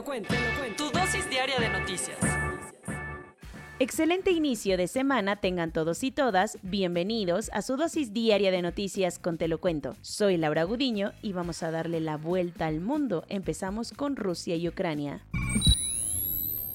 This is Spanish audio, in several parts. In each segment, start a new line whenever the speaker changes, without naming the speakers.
Lo cuento, te lo cuento. Tu dosis diaria de noticias.
Excelente inicio de semana tengan todos y todas. Bienvenidos a su dosis diaria de noticias con Te lo cuento. Soy Laura Gudiño y vamos a darle la vuelta al mundo. Empezamos con Rusia y Ucrania.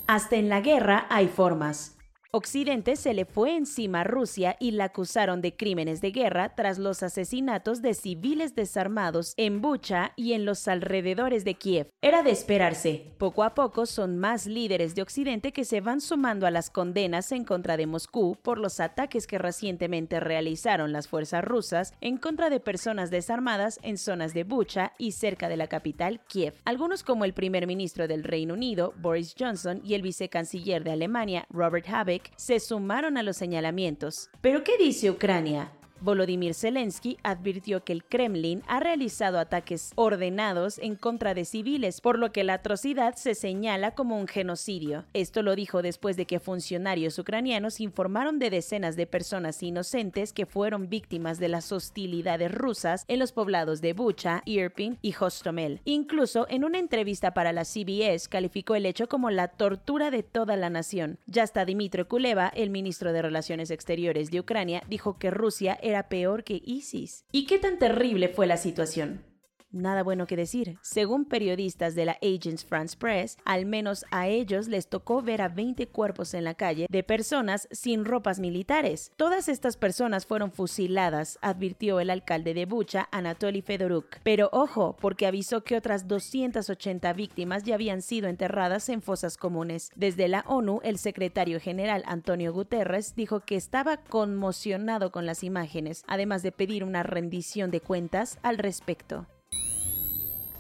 Hasta en la guerra hay formas. Occidente se le fue encima a Rusia y la acusaron de crímenes de guerra tras los asesinatos de civiles desarmados en Bucha y en los alrededores de Kiev. Era de esperarse. Poco a poco son más líderes de Occidente que se van sumando a las condenas en contra de Moscú por los ataques que recientemente realizaron las fuerzas rusas en contra de personas desarmadas en zonas de Bucha y cerca de la capital Kiev. Algunos como el primer ministro del Reino Unido, Boris Johnson, y el vicecanciller de Alemania, Robert Habeck, se sumaron a los señalamientos. ¿Pero qué dice Ucrania? Volodymyr Zelensky advirtió que el Kremlin ha realizado ataques ordenados en contra de civiles, por lo que la atrocidad se señala como un genocidio. Esto lo dijo después de que funcionarios ucranianos informaron de decenas de personas inocentes que fueron víctimas de las hostilidades rusas en los poblados de Bucha, Irpin y Hostomel. Incluso en una entrevista para la CBS calificó el hecho como la tortura de toda la nación. Ya hasta Dmitry Kuleva, el ministro de Relaciones Exteriores de Ucrania, dijo que Rusia era peor que ISIS. ¿Y qué tan terrible fue la situación? Nada bueno que decir. Según periodistas de la Agence France Press, al menos a ellos les tocó ver a 20 cuerpos en la calle de personas sin ropas militares. Todas estas personas fueron fusiladas, advirtió el alcalde de Bucha, Anatoly Fedoruk. Pero ojo, porque avisó que otras 280 víctimas ya habían sido enterradas en fosas comunes. Desde la ONU, el secretario general Antonio Guterres dijo que estaba conmocionado con las imágenes, además de pedir una rendición de cuentas al respecto.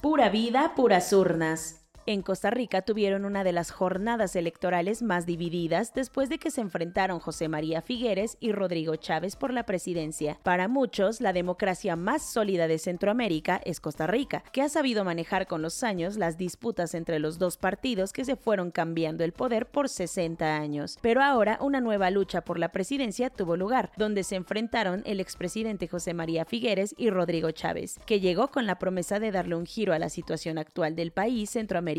Pura vida, puras urnas. En Costa Rica tuvieron una de las jornadas electorales más divididas después de que se enfrentaron José María Figueres y Rodrigo Chávez por la presidencia. Para muchos, la democracia más sólida de Centroamérica es Costa Rica, que ha sabido manejar con los años las disputas entre los dos partidos que se fueron cambiando el poder por 60 años. Pero ahora una nueva lucha por la presidencia tuvo lugar, donde se enfrentaron el expresidente José María Figueres y Rodrigo Chávez, que llegó con la promesa de darle un giro a la situación actual del país centroamericano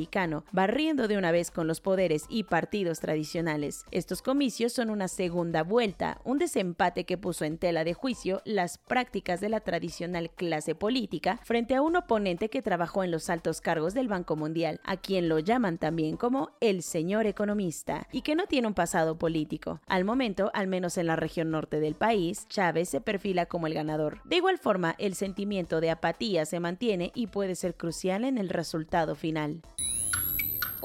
barriendo de una vez con los poderes y partidos tradicionales. Estos comicios son una segunda vuelta, un desempate que puso en tela de juicio las prácticas de la tradicional clase política frente a un oponente que trabajó en los altos cargos del Banco Mundial, a quien lo llaman también como el señor economista, y que no tiene un pasado político. Al momento, al menos en la región norte del país, Chávez se perfila como el ganador. De igual forma, el sentimiento de apatía se mantiene y puede ser crucial en el resultado final.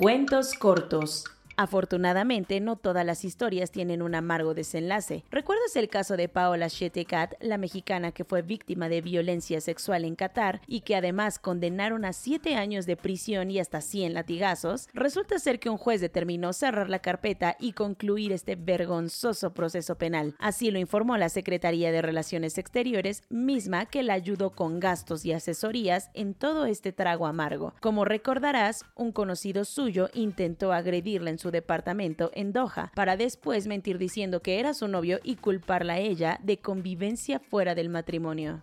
Cuentos cortos. Afortunadamente, no todas las historias tienen un amargo desenlace. ¿Recuerdas el caso de Paola Chetecat, la mexicana que fue víctima de violencia sexual en Qatar y que además condenaron a 7 años de prisión y hasta 100 latigazos? Resulta ser que un juez determinó cerrar la carpeta y concluir este vergonzoso proceso penal. Así lo informó la Secretaría de Relaciones Exteriores, misma que la ayudó con gastos y asesorías en todo este trago amargo. Como recordarás, un conocido suyo intentó agredirla en su departamento en Doha, para después mentir diciendo que era su novio y culparla a ella de convivencia fuera del matrimonio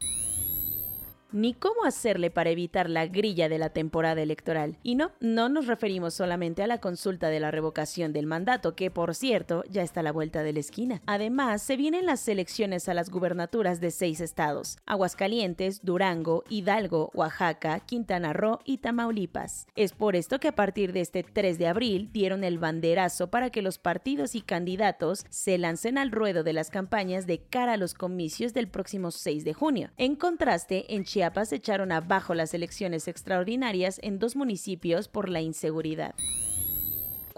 ni cómo hacerle para evitar la grilla de la temporada electoral. Y no, no nos referimos solamente a la consulta de la revocación del mandato, que por cierto ya está a la vuelta de la esquina. Además, se vienen las elecciones a las gubernaturas de seis estados, Aguascalientes, Durango, Hidalgo, Oaxaca, Quintana Roo y Tamaulipas. Es por esto que a partir de este 3 de abril dieron el banderazo para que los partidos y candidatos se lancen al ruedo de las campañas de cara a los comicios del próximo 6 de junio. En contraste, en Chiapas echaron abajo las elecciones extraordinarias en dos municipios por la inseguridad.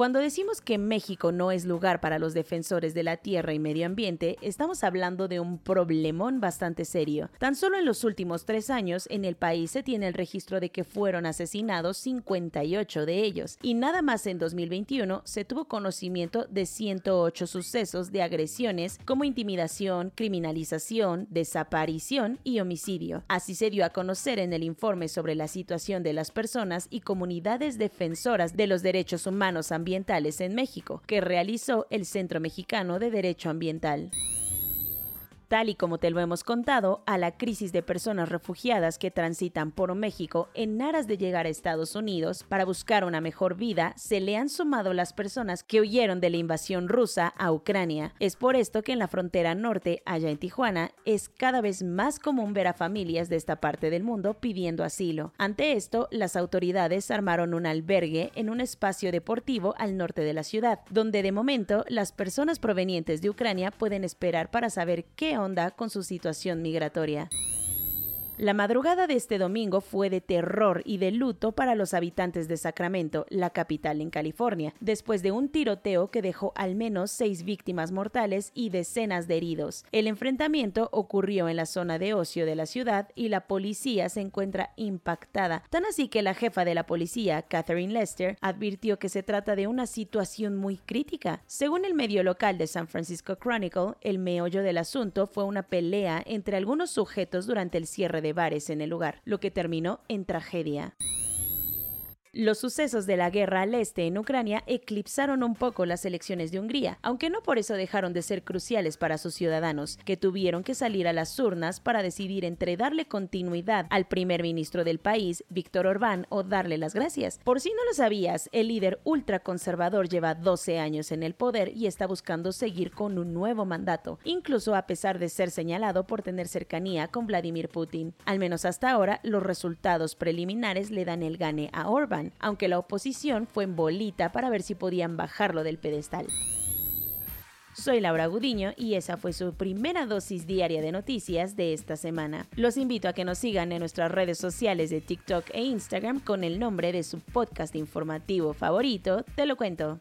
Cuando decimos que México no es lugar para los defensores de la tierra y medio ambiente, estamos hablando de un problemón bastante serio. Tan solo en los últimos tres años en el país se tiene el registro de que fueron asesinados 58 de ellos, y nada más en 2021 se tuvo conocimiento de 108 sucesos de agresiones como intimidación, criminalización, desaparición y homicidio. Así se dio a conocer en el informe sobre la situación de las personas y comunidades defensoras de los derechos humanos ambientales en México, que realizó el Centro Mexicano de Derecho Ambiental tal y como te lo hemos contado, a la crisis de personas refugiadas que transitan por México en aras de llegar a Estados Unidos para buscar una mejor vida, se le han sumado las personas que huyeron de la invasión rusa a Ucrania. Es por esto que en la frontera norte, allá en Tijuana, es cada vez más común ver a familias de esta parte del mundo pidiendo asilo. Ante esto, las autoridades armaron un albergue en un espacio deportivo al norte de la ciudad, donde de momento las personas provenientes de Ucrania pueden esperar para saber qué onda con su situación migratoria. La madrugada de este domingo fue de terror y de luto para los habitantes de Sacramento, la capital en California, después de un tiroteo que dejó al menos seis víctimas mortales y decenas de heridos. El enfrentamiento ocurrió en la zona de ocio de la ciudad y la policía se encuentra impactada, tan así que la jefa de la policía, Catherine Lester, advirtió que se trata de una situación muy crítica. Según el medio local de San Francisco Chronicle, el meollo del asunto fue una pelea entre algunos sujetos durante el cierre de bares en el lugar, lo que terminó en tragedia. Los sucesos de la guerra al este en Ucrania eclipsaron un poco las elecciones de Hungría, aunque no por eso dejaron de ser cruciales para sus ciudadanos, que tuvieron que salir a las urnas para decidir entre darle continuidad al primer ministro del país, Víctor Orbán, o darle las gracias. Por si no lo sabías, el líder ultraconservador lleva 12 años en el poder y está buscando seguir con un nuevo mandato, incluso a pesar de ser señalado por tener cercanía con Vladimir Putin. Al menos hasta ahora, los resultados preliminares le dan el gane a Orbán aunque la oposición fue en bolita para ver si podían bajarlo del pedestal. Soy Laura Gudiño y esa fue su primera dosis diaria de noticias de esta semana. Los invito a que nos sigan en nuestras redes sociales de TikTok e Instagram con el nombre de su podcast informativo favorito, Te lo cuento.